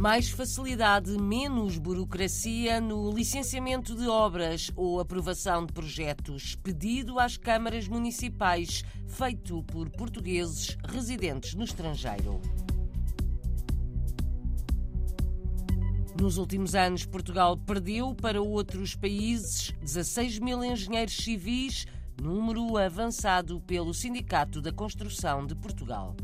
Mais facilidade, menos burocracia no licenciamento de obras ou aprovação de projetos. Pedido às câmaras municipais, feito por portugueses residentes no estrangeiro. Nos últimos anos, Portugal perdeu para outros países 16 mil engenheiros civis, número avançado pelo Sindicato da Construção de Portugal.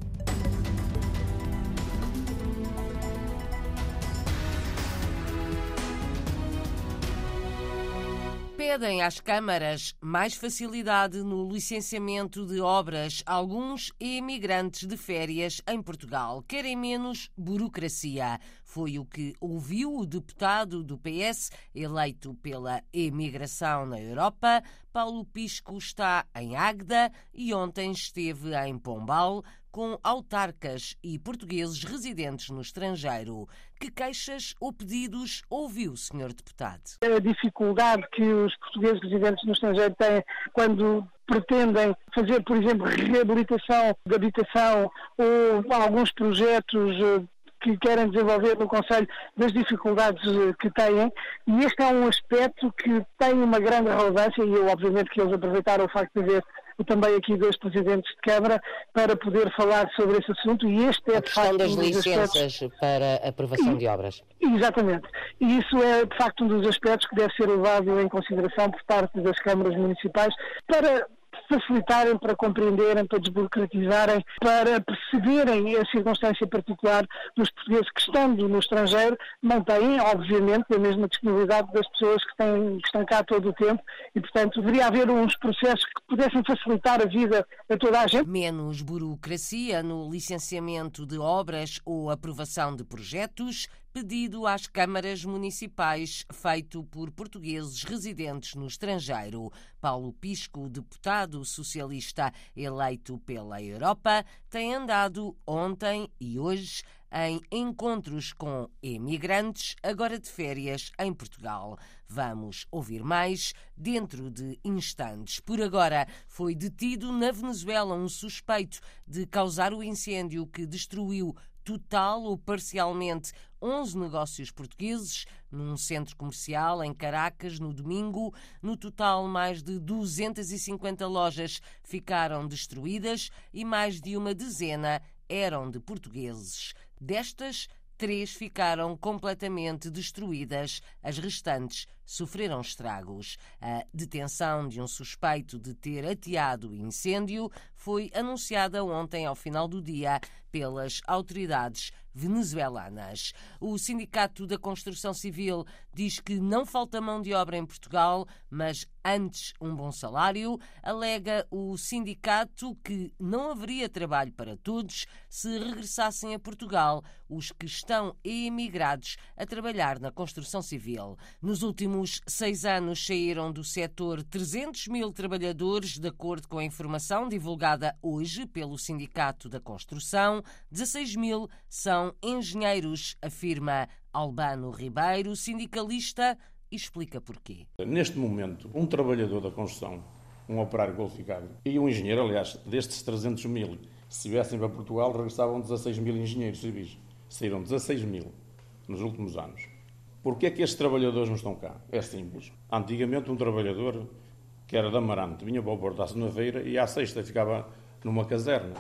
Pedem às câmaras mais facilidade no licenciamento de obras. Alguns emigrantes de férias em Portugal querem menos burocracia. Foi o que ouviu o deputado do PS, eleito pela emigração na Europa. Paulo Pisco está em Águeda e ontem esteve em Pombal com autarcas e portugueses residentes no estrangeiro. Que queixas ou pedidos ouviu, Sr. Deputado? A dificuldade que os portugueses residentes no estrangeiro têm quando pretendem fazer, por exemplo, reabilitação de habitação ou alguns projetos eh, que querem desenvolver no Conselho das dificuldades eh, que têm e este é um aspecto que tem uma grande relevância e eu obviamente que eles aproveitaram o facto de ver também aqui dois presidentes de Câmara para poder falar sobre esse assunto e este é a questão facto, das um licenças aspectos... para aprovação e, de obras. Exatamente. E isso é de facto um dos aspectos que deve ser levado em consideração por parte das câmaras municipais para facilitarem, para compreenderem, para desburocratizarem, para perceberem a circunstância particular dos portugueses que, estando no estrangeiro, não têm, obviamente, a mesma disponibilidade das pessoas que, têm, que estão cá todo o tempo e, portanto, deveria haver uns processos que pudessem facilitar a vida a toda a gente. Menos burocracia no licenciamento de obras ou aprovação de projetos, pedido às câmaras municipais feito por portugueses residentes no estrangeiro. Paulo Pisco, deputado socialista eleito pela Europa, tem andado ontem e hoje em encontros com emigrantes, agora de férias em Portugal. Vamos ouvir mais dentro de instantes. Por agora, foi detido na Venezuela um suspeito de causar o incêndio que destruiu total ou parcialmente 11 negócios portugueses num centro comercial em Caracas no domingo. No total, mais de 250 lojas ficaram destruídas e mais de uma dezena eram de portugueses. Destas, três ficaram completamente destruídas, as restantes sofreram estragos. A detenção de um suspeito de ter ateado o incêndio foi anunciada ontem ao final do dia pelas autoridades venezuelanas. O Sindicato da Construção Civil diz que não falta mão de obra em Portugal, mas antes um bom salário. Alega o sindicato que não haveria trabalho para todos se regressassem a Portugal os que estão emigrados a trabalhar na construção civil. Nos últimos seis anos saíram do setor 300 mil trabalhadores, de acordo com a informação divulgada hoje pelo Sindicato da Construção. 16 mil são engenheiros, afirma Albano Ribeiro, sindicalista, e explica porquê. Neste momento, um trabalhador da construção, um operário qualificado, e um engenheiro, aliás, destes 300 mil, se viessem para Portugal, regressavam 16 mil engenheiros civis. Saíram 16 mil nos últimos anos. Porquê é que estes trabalhadores não estão cá? É simples. Antigamente, um trabalhador que era da Amarante vinha para o Porto à segunda-feira e à sexta ficava numa caserna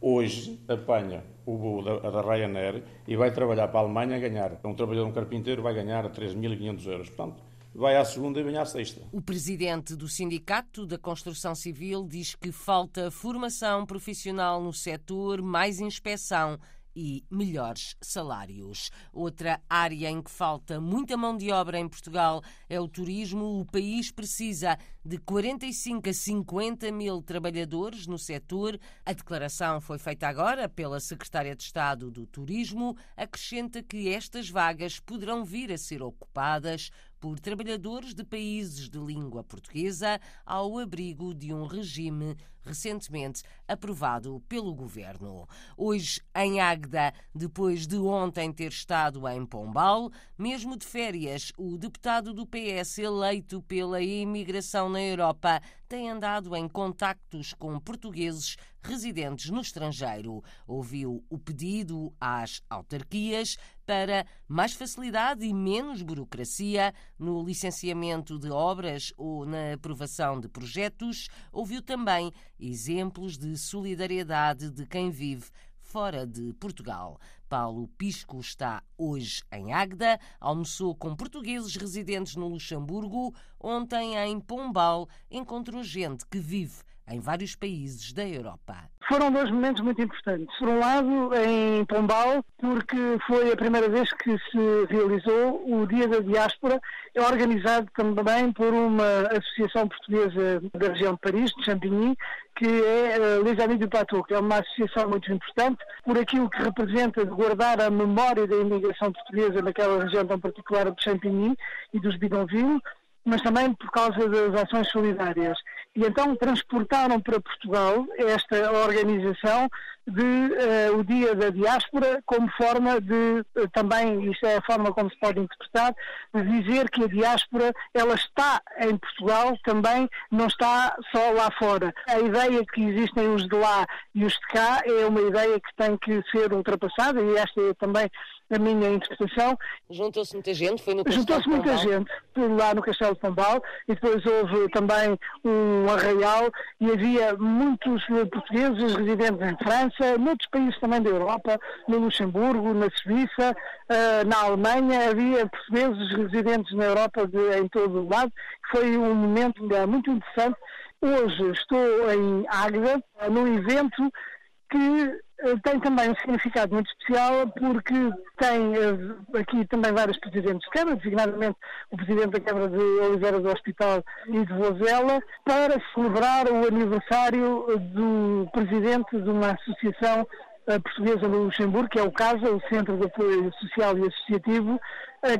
hoje apanha o voo da, da Ryanair e vai trabalhar para a Alemanha a ganhar. Um trabalhador, um carpinteiro, vai ganhar 3.500 euros. Portanto, vai à segunda e vem à sexta. O presidente do Sindicato da Construção Civil diz que falta formação profissional no setor, mais inspeção e melhores salários. Outra área em que falta muita mão de obra em Portugal é o turismo. O país precisa de 45 a 50 mil trabalhadores no setor. A declaração foi feita agora pela Secretária de Estado do Turismo. Acrescenta que estas vagas poderão vir a ser ocupadas por trabalhadores de países de língua portuguesa ao abrigo de um regime recentemente aprovado pelo governo. Hoje, em Águeda, depois de ontem ter estado em Pombal, mesmo de férias, o deputado do PS eleito pela imigração na Europa tem andado em contactos com portugueses residentes no estrangeiro. Ouviu o pedido às autarquias para mais facilidade e menos burocracia no licenciamento de obras ou na aprovação de projetos. Ouviu também exemplos de solidariedade de quem vive fora de Portugal. Paulo Pisco está hoje em Águeda, almoçou com portugueses residentes no Luxemburgo. Ontem, em Pombal, encontrou gente que vive em vários países da Europa. Foram dois momentos muito importantes. Por um lado, em Pombal, porque foi a primeira vez que se realizou o Dia da Diáspora, organizado também por uma associação portuguesa da região de Paris, de Champigny, que é eh, Les Amis du Plateau, que é uma associação muito importante por aquilo que representa de guardar a memória da imigração portuguesa naquela região tão particular de Champigny e dos Bidonville, mas também por causa das ações solidárias. E então transportaram para Portugal esta organização de uh, o Dia da Diáspora como forma de, uh, também, isto é a forma como se pode interpretar, de dizer que a diáspora, ela está em Portugal também, não está só lá fora. A ideia que existem os de lá e os de cá é uma ideia que tem que ser ultrapassada e esta é também a minha interpretação. Juntou-se muita gente? Foi no Juntou-se muita gente lá no Castelo de Pombal e depois houve também um arraial e havia muitos portugueses residentes em França, noutros países também da Europa, no Luxemburgo, na Suíça, uh, na Alemanha, havia portugueses residentes na Europa de, em todo o lado. Foi um momento muito interessante. Hoje estou em Águeda, num evento que eh, tem também um significado muito especial porque tem eh, aqui também vários presidentes de Câmara, designadamente o presidente da Câmara de Oliveira do Hospital e de Vozela, para celebrar o aniversário do presidente de uma associação eh, portuguesa no Luxemburgo, que é o CASA, o Centro de Apoio Social e Associativo,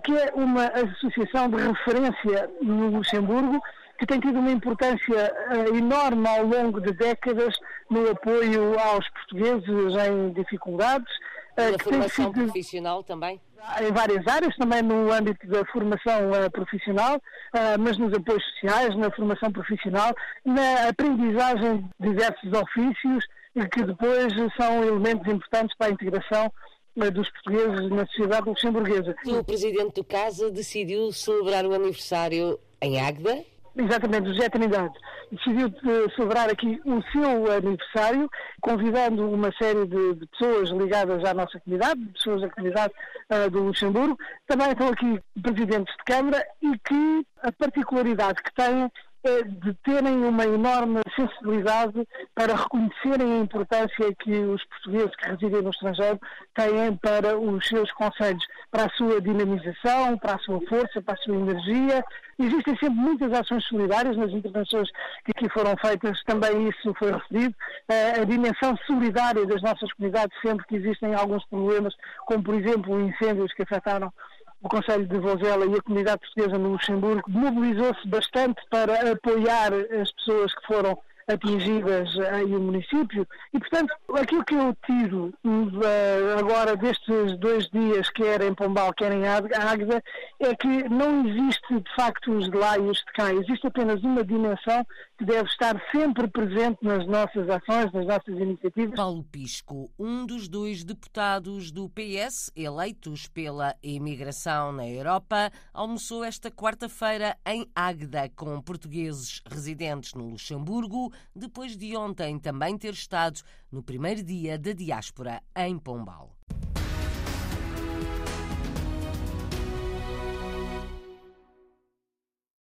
que é uma associação de referência no Luxemburgo, que tem tido uma importância uh, enorme ao longo de décadas no apoio aos portugueses em dificuldades. Na formação sido, profissional também? Em várias áreas, também no âmbito da formação uh, profissional, mas nos apoios sociais, na formação profissional, na aprendizagem de diversos ofícios, que depois são elementos importantes para a integração dos portugueses na sociedade luxemburguesa. O presidente do Casa decidiu celebrar o aniversário em Águeda, Exatamente, José Trindade decidiu celebrar aqui o seu aniversário, convidando uma série de, de, pessoas ligadas à nossa comunidade, pessoas da comunidade uh, do Luxemburgo. Também estão aqui presidentes de Câmara e que a particularidade que têm é de terem uma enorme sensibilidade para reconhecerem a importância que os portugueses que residem no estrangeiro têm para os seus conselhos, para a sua dinamização, para a sua força, para a sua energia. Existem sempre muitas ações solidárias nas intervenções que aqui foram feitas, também isso foi referido. A dimensão solidária das nossas comunidades, sempre que existem alguns problemas, como por exemplo incêndios que afetaram o Conselho de Vozela e a comunidade portuguesa no Luxemburgo mobilizou-se bastante para apoiar as pessoas que foram atingidas aí o município. E, portanto, aquilo que eu tiro uh, agora destes dois dias, quer em Pombal, quer em Águeda, é que não existe, de facto, os de lá e os de cá. Existe apenas uma dimensão que deve estar sempre presente nas nossas ações, nas nossas iniciativas. Paulo Pisco, um dos dois deputados do PS eleitos pela imigração na Europa, almoçou esta quarta-feira em Águeda com portugueses residentes no Luxemburgo, depois de ontem também ter estado no primeiro dia da diáspora em Pombal.